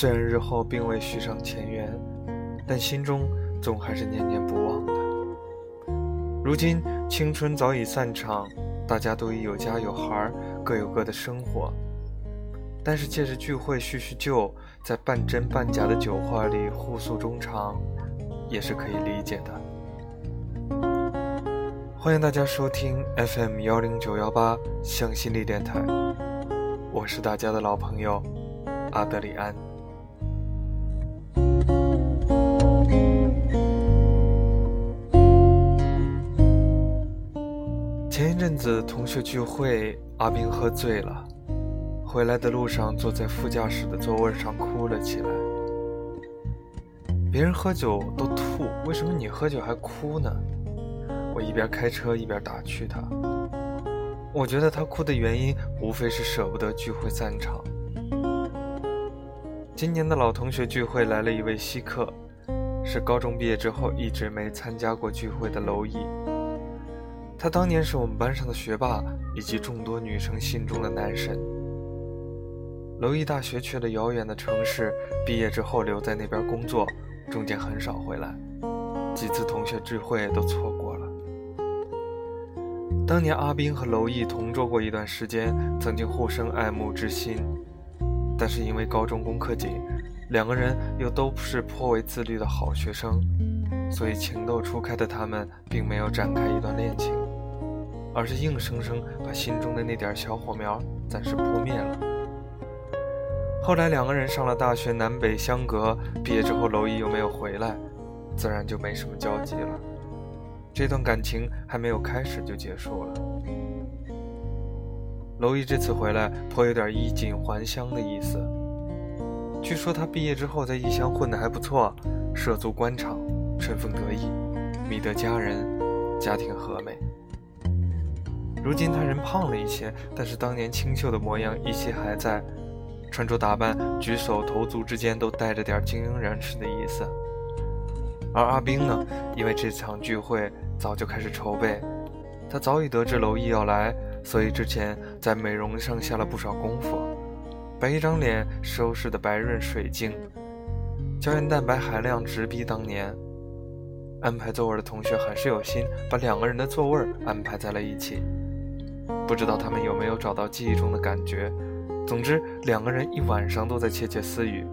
虽然日后并未续上前缘，但心中总还是念念不忘的。如今青春早已散场，大家都已有家有孩，各有各的生活。但是借着聚会叙叙旧，在半真半假的酒话里互诉衷肠，也是可以理解的。欢迎大家收听 FM 幺零九幺八向心力电台，我是大家的老朋友阿德里安。阵子同学聚会，阿斌喝醉了。回来的路上，坐在副驾驶的座位上哭了起来。别人喝酒都吐，为什么你喝酒还哭呢？我一边开车一边打趣他。我觉得他哭的原因无非是舍不得聚会散场。今年的老同学聚会来了一位稀客，是高中毕业之后一直没参加过聚会的娄艺。他当年是我们班上的学霸，以及众多女生心中的男神。娄艺大学去了遥远的城市，毕业之后留在那边工作，中间很少回来，几次同学聚会都错过了。当年阿斌和娄艺同桌过一段时间，曾经互生爱慕之心，但是因为高中功课紧，两个人又都不是颇为自律的好学生，所以情窦初开的他们并没有展开一段恋情，而是硬生生把心中的那点小火苗暂时扑灭了。后来两个人上了大学，南北相隔。毕业之后，娄艺又没有回来，自然就没什么交集了。这段感情还没有开始就结束了。娄艺这次回来，颇有点衣锦还乡的意思。据说他毕业之后在异乡混得还不错，涉足官场，春风得意，觅得佳人，家庭和美。如今他人胖了一些，但是当年清秀的模样依稀还在。穿着打扮、举手投足之间都带着点精英人士的意思。而阿冰呢，因为这场聚会早就开始筹备，他早已得知娄艺要来，所以之前在美容上下了不少功夫，把一张脸收拾得白润水净，胶原蛋白含量直逼当年。安排座位的同学很是有心，把两个人的座位安排在了一起。不知道他们有没有找到记忆中的感觉。总之，两个人一晚上都在窃窃私语。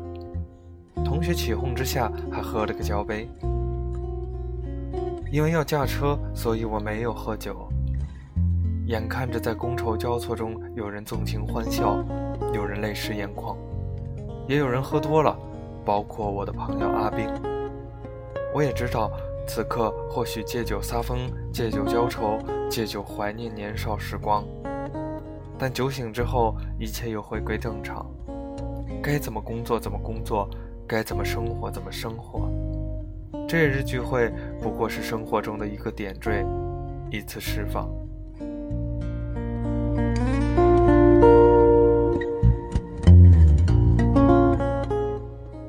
同学起哄之下，还喝了个交杯。因为要驾车，所以我没有喝酒。眼看着在觥筹交错中，有人纵情欢笑，有人泪湿眼眶，也有人喝多了，包括我的朋友阿斌。我也知道，此刻或许借酒撒疯，借酒浇愁，借酒怀念年少时光。但酒醒之后，一切又回归正常，该怎么工作怎么工作，该怎么生活怎么生活。这日聚会不过是生活中的一个点缀，一次释放。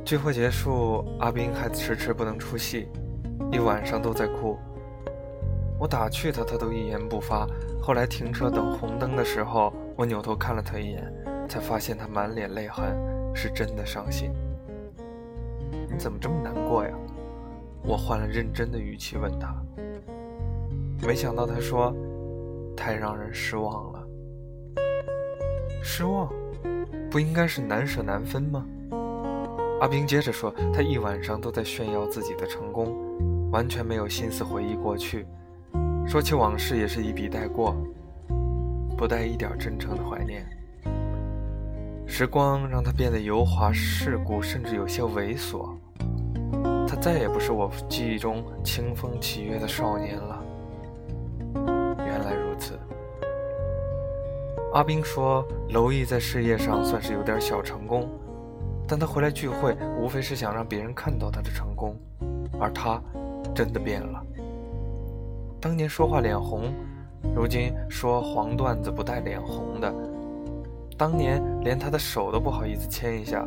聚会结束，阿斌还迟迟不能出戏，一晚上都在哭。我打趣他，他都一言不发。后来停车等红灯的时候，我扭头看了他一眼，才发现他满脸泪痕，是真的伤心。你怎么这么难过呀？我换了认真的语气问他。没想到他说：“太让人失望了。”失望？不应该是难舍难分吗？阿斌接着说：“他一晚上都在炫耀自己的成功，完全没有心思回忆过去。”说起往事，也是一笔带过，不带一点真诚的怀念。时光让他变得油滑世故，甚至有些猥琐。他再也不是我记忆中清风起月的少年了。原来如此。阿斌说，娄艺在事业上算是有点小成功，但他回来聚会，无非是想让别人看到他的成功，而他真的变了。当年说话脸红，如今说黄段子不带脸红的；当年连他的手都不好意思牵一下，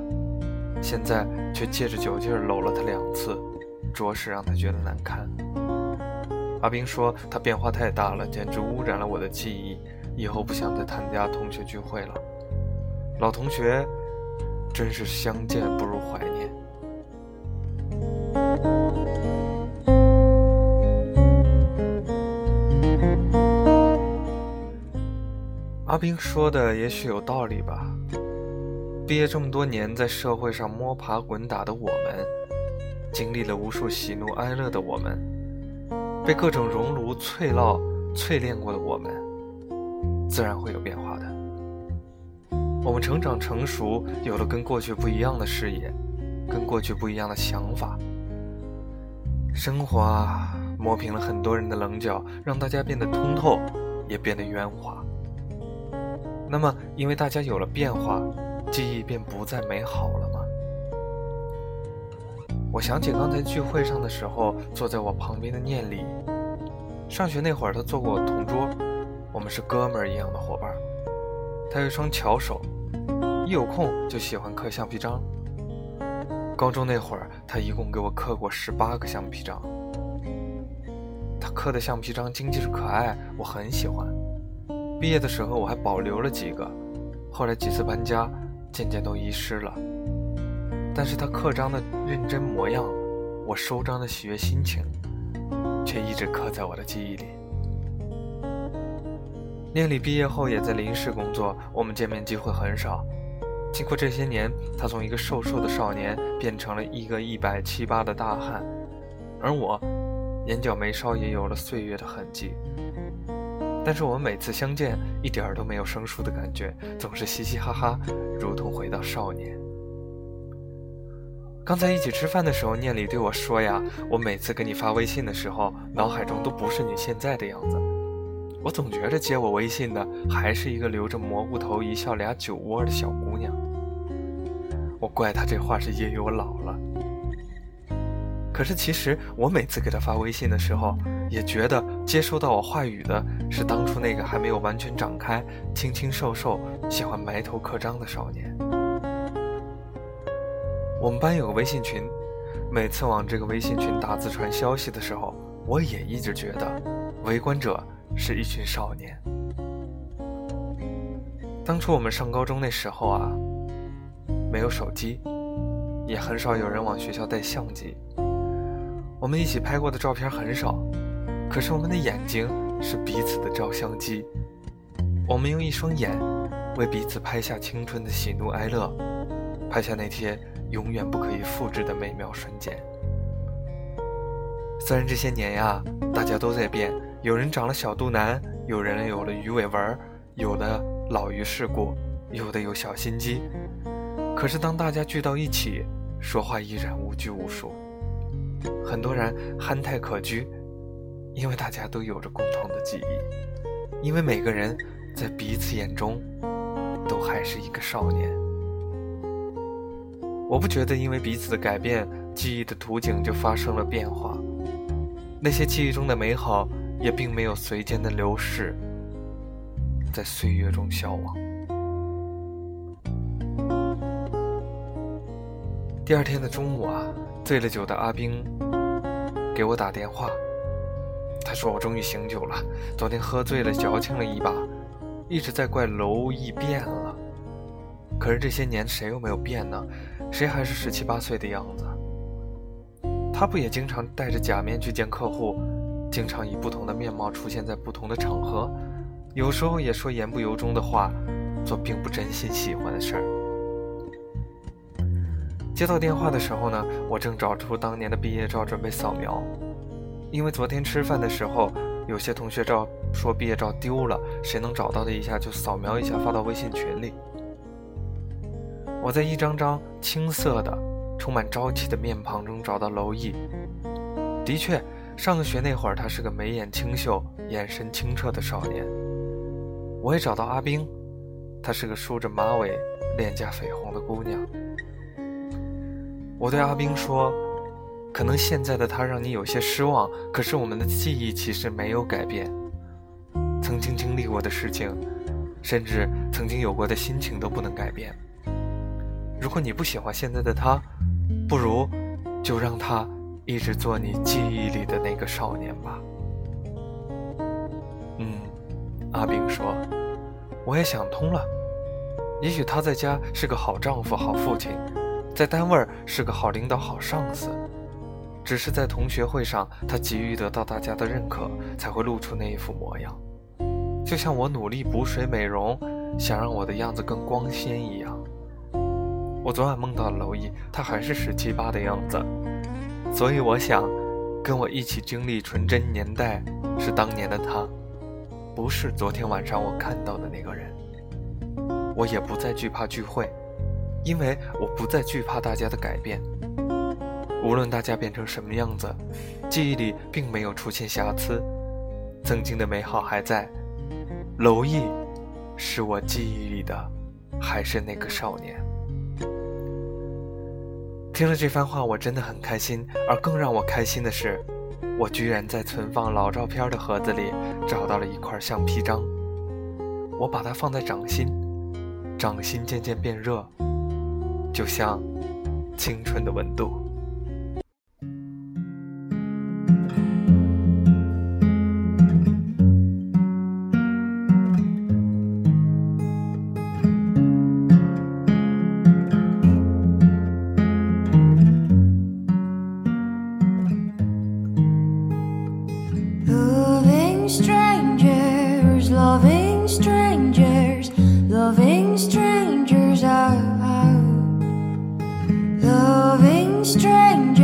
现在却借着酒劲搂了他两次，着实让他觉得难堪。阿斌说他变化太大了，简直污染了我的记忆，以后不想再参加同学聚会了。老同学，真是相见不如怀念。阿斌说的也许有道理吧。毕业这么多年，在社会上摸爬滚打的我们，经历了无数喜怒哀乐的我们，被各种熔炉淬烙、淬炼过的我们，自然会有变化的。我们成长成熟，有了跟过去不一样的视野，跟过去不一样的想法。生活啊，磨平了很多人的棱角，让大家变得通透，也变得圆滑。那么，因为大家有了变化，记忆便不再美好了吗？我想起刚才聚会上的时候，坐在我旁边的念里，上学那会儿他坐过我同桌，我们是哥们儿一样的伙伴。他有一双巧手，一有空就喜欢刻橡皮章。高中那会儿，他一共给我刻过十八个橡皮章。他刻的橡皮章精致可爱，我很喜欢。毕业的时候我还保留了几个，后来几次搬家，渐渐都遗失了。但是他刻章的认真模样，我收章的喜悦心情，却一直刻在我的记忆里。念里毕业后也在临市工作，我们见面机会很少。经过这些年，他从一个瘦瘦的少年变成了一个一百七八的大汉，而我，眼角眉梢也有了岁月的痕迹。但是我们每次相见，一点儿都没有生疏的感觉，总是嘻嘻哈哈，如同回到少年。刚才一起吃饭的时候，念里对我说呀：“我每次给你发微信的时候，脑海中都不是你现在的样子。我总觉着接我微信的还是一个留着蘑菇头、一笑俩酒窝的小姑娘。”我怪他这话是因为我老了。可是其实我每次给他发微信的时候，也觉得接收到我话语的是当初那个还没有完全长开、清清瘦瘦、喜欢埋头刻章的少年。我们班有个微信群，每次往这个微信群打字传消息的时候，我也一直觉得围观者是一群少年。当初我们上高中那时候啊，没有手机，也很少有人往学校带相机。我们一起拍过的照片很少，可是我们的眼睛是彼此的照相机。我们用一双眼为彼此拍下青春的喜怒哀乐，拍下那些永远不可以复制的美妙瞬间。虽然这些年呀，大家都在变，有人长了小肚腩，有人有了鱼尾纹，有的老于世故，有的有小心机，可是当大家聚到一起，说话依然无拘无束。很多人憨态可掬，因为大家都有着共同的记忆，因为每个人在彼此眼中都还是一个少年。我不觉得因为彼此的改变，记忆的图景就发生了变化，那些记忆中的美好也并没有随间的流逝，在岁月中消亡。第二天的中午啊。醉了酒的阿兵给我打电话，他说我终于醒酒了。昨天喝醉了，矫情了一把，一直在怪楼易变了。可是这些年谁又没有变呢？谁还是十七八岁的样子？他不也经常戴着假面去见客户，经常以不同的面貌出现在不同的场合，有时候也说言不由衷的话，做并不真心喜欢的事儿。接到电话的时候呢，我正找出当年的毕业照准备扫描，因为昨天吃饭的时候，有些同学照说毕业照丢了，谁能找到的一下就扫描一下发到微信群里。我在一张张青涩的、充满朝气的面庞中找到娄毅，的确，上学那会儿他是个眉眼清秀、眼神清澈的少年。我也找到阿冰，她是个梳着马尾、脸颊绯红的姑娘。我对阿冰说：“可能现在的他让你有些失望，可是我们的记忆其实没有改变。曾经经历过的事情，甚至曾经有过的心情都不能改变。如果你不喜欢现在的他，不如就让他一直做你记忆里的那个少年吧。”嗯，阿炳说：“我也想通了。也许他在家是个好丈夫、好父亲，在单位是个好领导、好上司，只是在同学会上，他急于得到大家的认可，才会露出那一副模样。就像我努力补水美容，想让我的样子更光鲜一样。我昨晚梦到了娄艺，他还是十七八的样子，所以我想，跟我一起经历纯真年代是当年的他，不是昨天晚上我看到的那个人。我也不再惧怕聚会，因为我不再惧怕大家的改变。无论大家变成什么样子，记忆里并没有出现瑕疵，曾经的美好还在。娄艺，是我记忆里的，还是那个少年？听了这番话，我真的很开心。而更让我开心的是，我居然在存放老照片的盒子里找到了一块橡皮章。我把它放在掌心。掌心渐渐变热，就像青春的温度。stranger.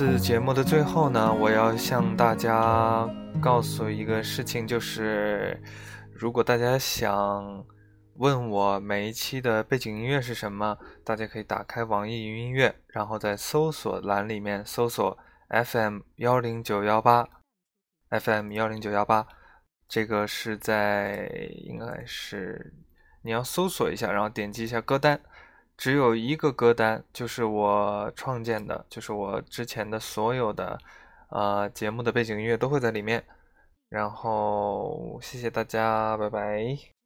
次节目的最后呢，我要向大家告诉一个事情，就是如果大家想问我每一期的背景音乐是什么，大家可以打开网易云音乐，然后在搜索栏里面搜索 FM 幺零九幺八，FM 幺零九幺八，这个是在应该是你要搜索一下，然后点击一下歌单，只有一个歌单，就是我创建的，就是我之前的所有的呃节目的背景音乐都会在里面。然后谢谢大家，拜拜。